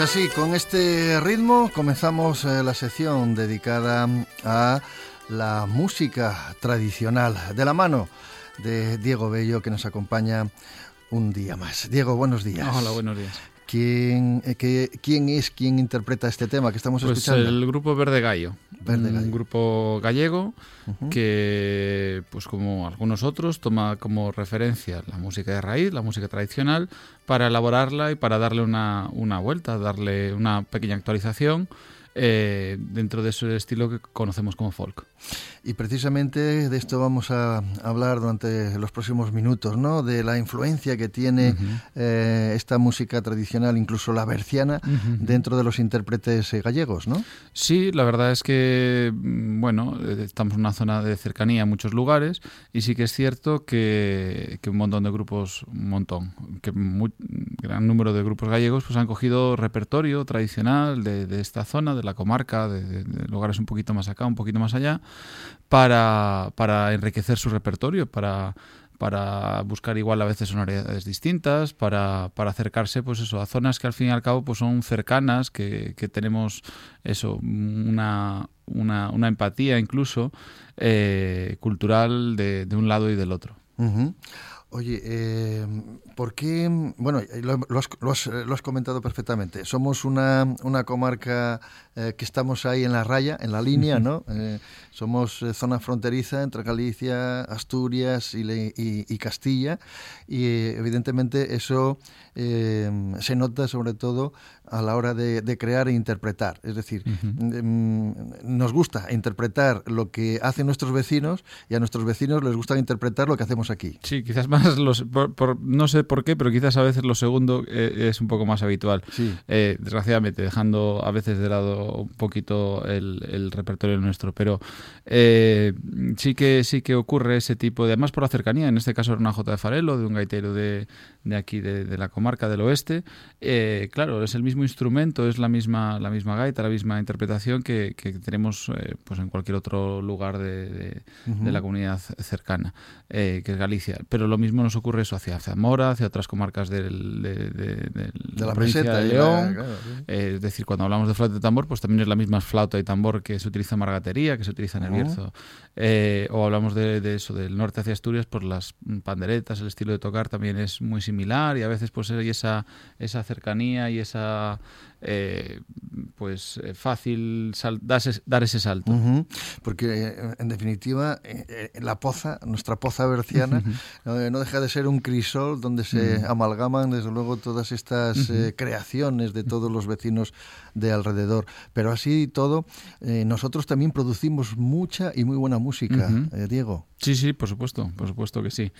Así, con este ritmo comenzamos eh, la sección dedicada a la música tradicional, de la mano de Diego Bello, que nos acompaña un día más. Diego, buenos días. Hola, buenos días. ¿Quién, eh, qué- quién es quien interpreta este tema que estamos Pues escuchando? el grupo Verde Gallo. Verde Gallo. Un grupo gallego Ujú. que, pues como algunos otros, toma como referencia la música de raíz, la música tradicional, para elaborarla y para darle una, una vuelta, darle una pequeña actualización eh, dentro de ese estilo que conocemos como folk. Y precisamente de esto vamos a hablar durante los próximos minutos, ¿no? De la influencia que tiene eh, esta música tradicional, incluso la berciana, dentro de los intérpretes eh, gallegos, ¿no? Sí, la verdad es que, mm, bueno, estamos en una zona de cercanía a muchos lugares y sí que es cierto que, que un montón de grupos, un montón, que un gran número de grupos gallegos pues han cogido repertorio tradicional de, de esta zona, de la comarca, de, lugares un poquito más acá, un poquito más allá, para, para enriquecer su repertorio, para para buscar igual a veces sonoridades distintas, para, para acercarse pues eso, a zonas que al fin y al cabo pues son cercanas, que, que tenemos eso, una, una, una empatía incluso eh, cultural de, de un lado y del otro. Ujú. Oye, eh, ¿por qué? Bueno, eh, lo, lo has, lo has- eh, lo has comentado perfectamente. Somos una, una comarca eh, que estamos ahí en la raya, en la línea, ¿no? Eh, somos zona fronteriza entre Galicia, Asturias y, le- y- y Castilla y evidentemente eso eh, se nota sobre todo a la hora de, de crear e interpretar. Es decir, mm, nos gusta interpretar lo que hacen nuestros vecinos y a nuestros vecinos les gusta interpretar lo que hacemos aquí. Sí, quizás más, los, por- por- no sé por qué, pero quizás a veces lo segundo eh, es un poco más habitual. Sí. Eh, desgraciadamente, dejando a veces de lado un poquito el, el repertorio nuestro, pero eh, sí que sí que ocurre ese tipo de, además por la cercanía, en este caso era una Jota de Farelo, de un gaitero de, de aquí, de, de la comarca del oeste, claro, es el mismo instrumento, es la misma, la misma gaita, la misma interpretación que, que tenemos eh, pues en cualquier otro lugar de, de- de la comunidad cercana, eh, que es Galicia. Pero lo mismo nos ocurre eso hacia Zamora, hacia otras comarcas del, de, de- la provincia meseta de la- León. claro, sí. Eh, es decir, cuando hablamos de flauta y tambor, pues también es la misma flauta y tambor que se utiliza en Margatería, que se utiliza en el. Bierzo. Eh, o hablamos de, eso, del norte hacia Asturias, pues las panderetas, el estilo de tocar también es muy similar y a veces pues hay esa, esa cercanía y esa uh, eh, pues eh, fácil sal- dar, ese, dar ese salto. Porque eh, en definitiva eh, la poza, nuestra poza berciana, no deja de ser un crisol donde se amalgaman desde luego todas estas eh, creaciones de todos los vecinos de alrededor. Pero así y todo, nosotros también producimos mucha y muy buena música, Diego. Sí, sí, por supuesto, por supuesto que sí.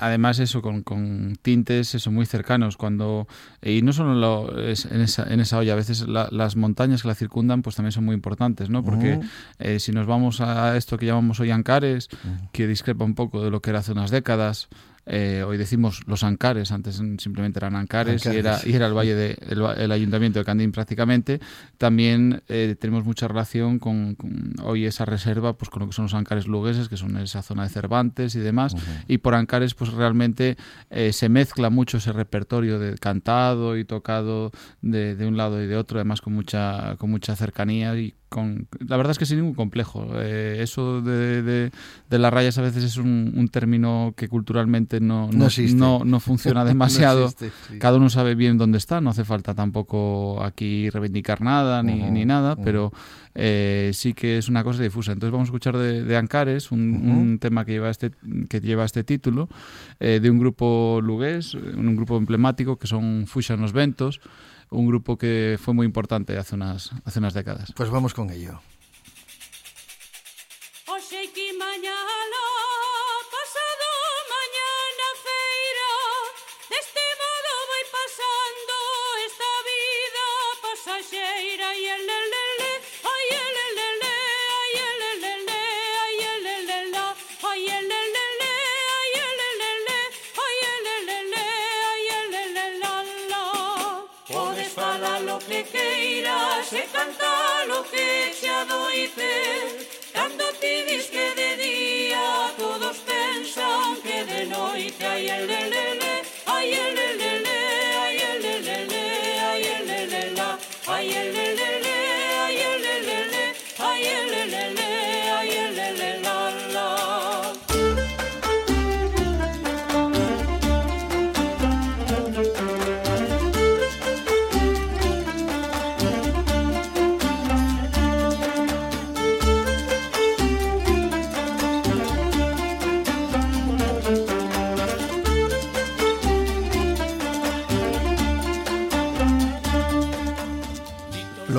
Además, eso, con, con tintes eso, muy cercanos, cuando y no solo lo- en, esa, en esa olla, a veces la- las montañas que la circundan pues también son muy importantes, ¿no? Porque Ujú. eh, si nos vamos a esto que llamamos hoy Ancares, que discrepa un poco de lo que era hace unas décadas, eh, hoy decimos los Ancares, antes simplemente eran Ancares, Y, era, y era el valle de el, el ayuntamiento de Candín prácticamente. También eh, tenemos mucha relación con, con hoy esa reserva, pues con lo que son los Ancares lugueses, que son esa zona de Cervantes y demás. Y por Ancares, pues realmente eh, se mezcla mucho ese repertorio de cantado y tocado de, de un lado y de otro, además con mucha, con mucha cercanía y con la verdad es que sin ningún complejo. Eh, eso de, de- de las rayas a veces es un, un término que culturalmente no, No no, no- funciona demasiado. existe, sí. Cada uno sabe bien dónde está, no hace falta tampoco aquí reivindicar nada ni, ni nada, pero eh, sí que es una cosa difusa. Entonces vamos a escuchar de, de Ancares, un, tema que lleva este, que lleva este título, eh, de un grupo lugués, un grupo emblemático que son Fuxan los Ventos, un grupo que fue muy importante hace unas, hace unas décadas. Pues vamos con ello.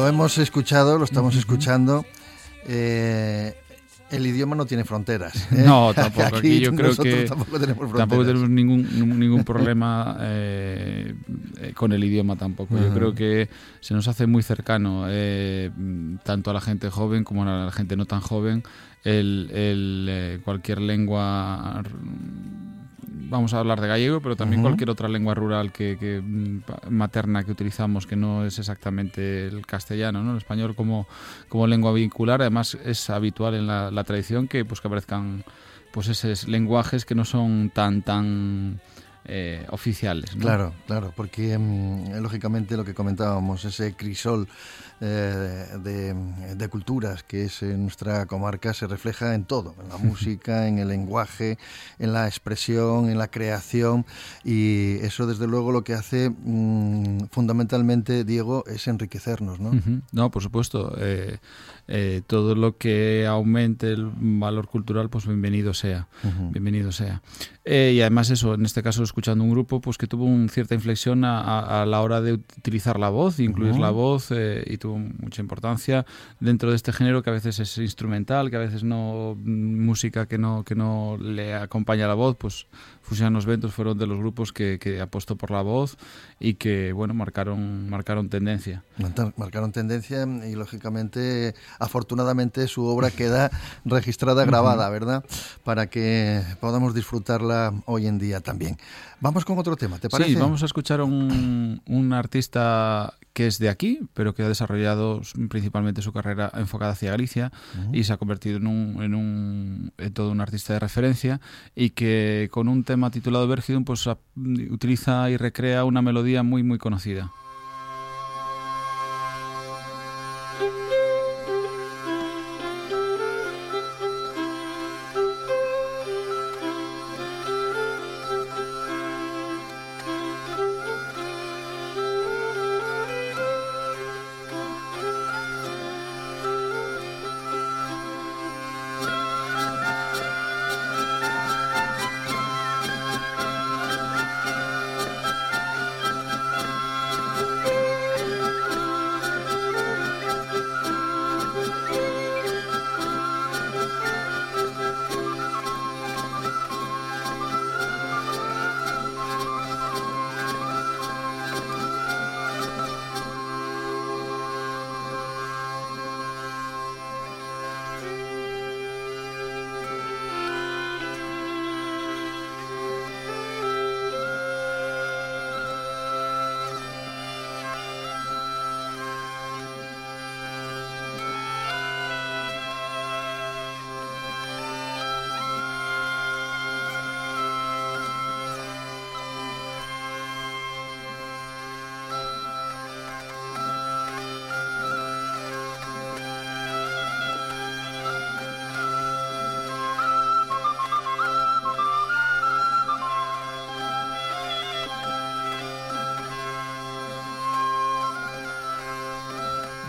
Hemos escuchado, lo estamos escuchando. eh, el idioma no tiene fronteras. ¿eh? No, tampoco. Aquí yo creo que tampoco tenemos fronteras. Tampoco tenemos ningún, ningún problema eh, con el idioma tampoco. Yo creo que se nos hace muy cercano, eh, tanto a la gente joven como a la gente no tan joven, el, el, cualquier lengua vamos a hablar de gallego, pero también cualquier otra lengua rural que, que, mm, materna que utilizamos, que no es exactamente el castellano, ¿no? el español como, como lengua vincular. Además es habitual en la, la tradición que pues que aparezcan pues esos lenguajes que no son tan tan eh, oficiales. ¿no? Claro, claro, porque mm, lógicamente lo que comentábamos, ese crisol eh, de, de culturas que es en nuestra comarca se refleja en todo, en la música, en el lenguaje, en la expresión, en la creación y eso desde luego lo que hace mm, fundamentalmente, Diego, es enriquecernos, ¿no? No, por supuesto. eh, eh, todo lo que aumente el valor cultural, pues bienvenido sea. Bienvenido sea. Eh, y además eso, en este caso escuchando un grupo, pues que tuvo una cierta inflexión a, a- la hora de utilizar la voz, incluir Ujú. la voz, eh, y tuvo mucha importancia dentro de este género que a veces es instrumental, que a veces no mm, música que no que no le acompaña la voz, pues Fusión los Ventos fueron de los grupos que, que apostó por la voz y que bueno marcaron marcaron tendencia. Marcar- Marcaron tendencia y lógicamente, afortunadamente, su obra queda registrada, grabada, ¿verdad? Para que podamos disfrutarla hoy en día también. Vamos con otro tema, ¿te parece? Sí, vamos a escuchar a un, un artista que es de aquí, pero que ha desarrollado principalmente su carrera enfocada hacia Galicia y se ha convertido en, un, en, un, en todo un artista de referencia y que con un tema titulado Vergidum pues utiliza y recrea una melodía muy muy conocida.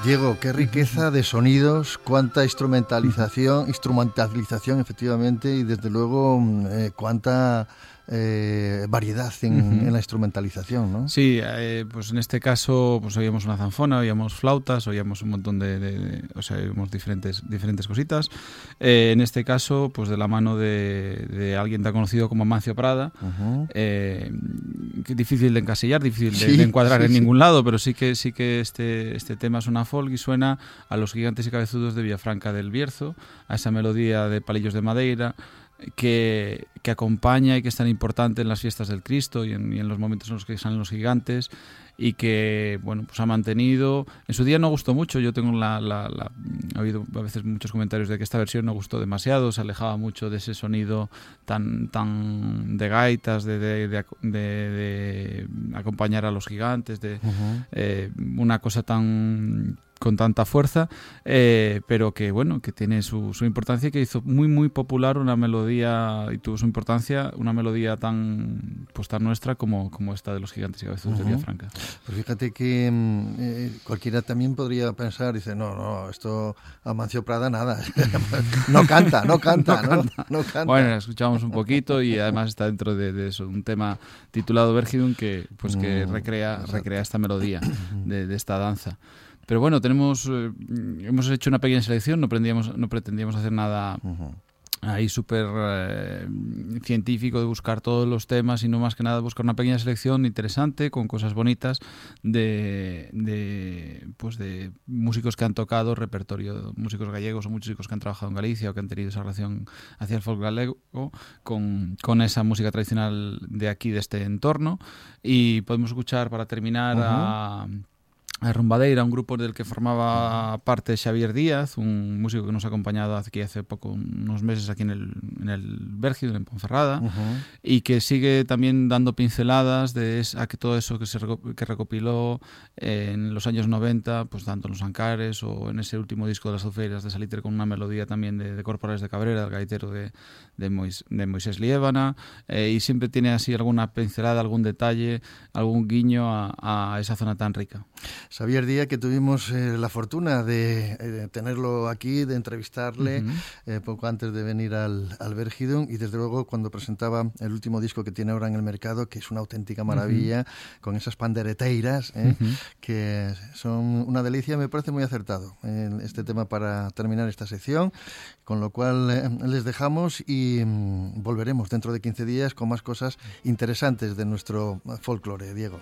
Diego, qué riqueza de sonidos, cuánta instrumentalización, instrumentalización efectivamente y desde luego mm, eh, cuánta eh, variedad en, Ujú. en la instrumentalización, ¿no? Sí, eh, pues en este caso pues oíamos una zanfona, oíamos flautas, oíamos un montón de, de- de- o sea, oímos diferentes, diferentes cositas. Eh, en este caso, pues de la mano de, de alguien tan conocido como Amancio Prada, Ujú. eh, que difícil de encasillar, difícil de, Sí, de encuadrar sí, en sí. ningún lado, pero sí que sí que este, este tema suena folk y suena a los gigantes y cabezudos de Villafranca del Bierzo, a esa melodía de palillos de madeira que, que acompaña y que es tan importante en las fiestas del Cristo y en, y en los momentos en los que salen los gigantes y que bueno pues ha mantenido. En su día no gustó mucho. Yo tengo la, la- la- ha habido a veces muchos comentarios de que esta versión no gustó demasiado. Se alejaba mucho de ese sonido tan tan de gaitas de, de- de de- acompañar a los gigantes de Ujú. eh, una cosa tan con tanta fuerza, eh, pero que bueno, que tiene su, su importancia y que hizo muy muy popular una melodía y tuvo su importancia, una melodía tan pues tan nuestra como, como esta de los gigantes y cabezudos de Ujú. Villafranca. Pues fíjate que mm, eh, cualquiera también podría pensar, dice, no, no, esto Amancio Prada nada, no canta, no canta, no, no canta. Bueno, escuchamos un poquito y además está dentro de, de eso, un tema titulado Vergidum que pues que Mm, recrea, recrea esta melodía de, de esta danza. Pero bueno, tenemos eh, hemos hecho una pequeña selección, no, prendíamos, no pretendíamos hacer nada Ujú. ahí súper eh, científico de buscar todos los temas, sino más que nada buscar una pequeña selección interesante con cosas bonitas de, de, pues de músicos que han tocado repertorio, músicos gallegos o músicos que han trabajado en Galicia o que han tenido esa relación hacia el folk galego con, con esa música tradicional de aquí, de este entorno. Y podemos escuchar para terminar a a Rumbadeira, un grupo del que formaba parte Xavier Díaz, un músico que nos ha acompañado aquí hace poco, unos meses aquí en el, en el en Ponferrada, y que sigue también dando pinceladas de es- a que todo eso que se que recopiló en los años 90, pues tanto en Los Ancares o en ese último disco de las Alfeiras de Salitre con una melodía también de, de Corporales de Cabrera, el gaitero de, de, Mois- de Moisés Liébana, eh, y siempre tiene así alguna pincelada, algún detalle, algún guiño a, a esa zona tan rica. Xavier Díaz, que tuvimos eh, la fortuna de eh, tenerlo aquí, de entrevistarle eh, poco antes de venir al, al Vergidum y desde luego cuando presentaba el último disco que tiene ahora en el mercado, que es una auténtica maravilla, con esas pandereteiras, ¿eh? Que son una delicia, me parece muy acertado este tema para terminar esta sección, con lo cual les dejamos y mm, volveremos dentro de 15 días con más cosas interesantes de nuestro folclore, Diego.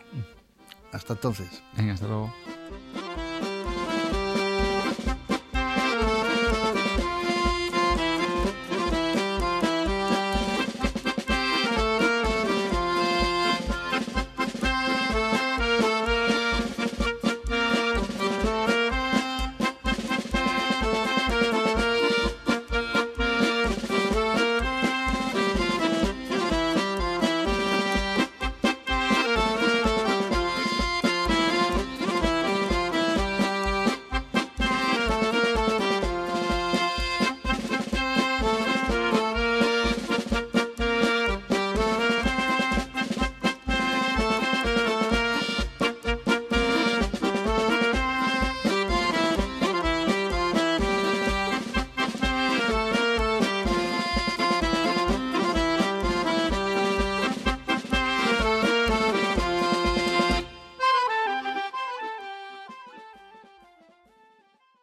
Hasta entonces. Venga, hasta luego.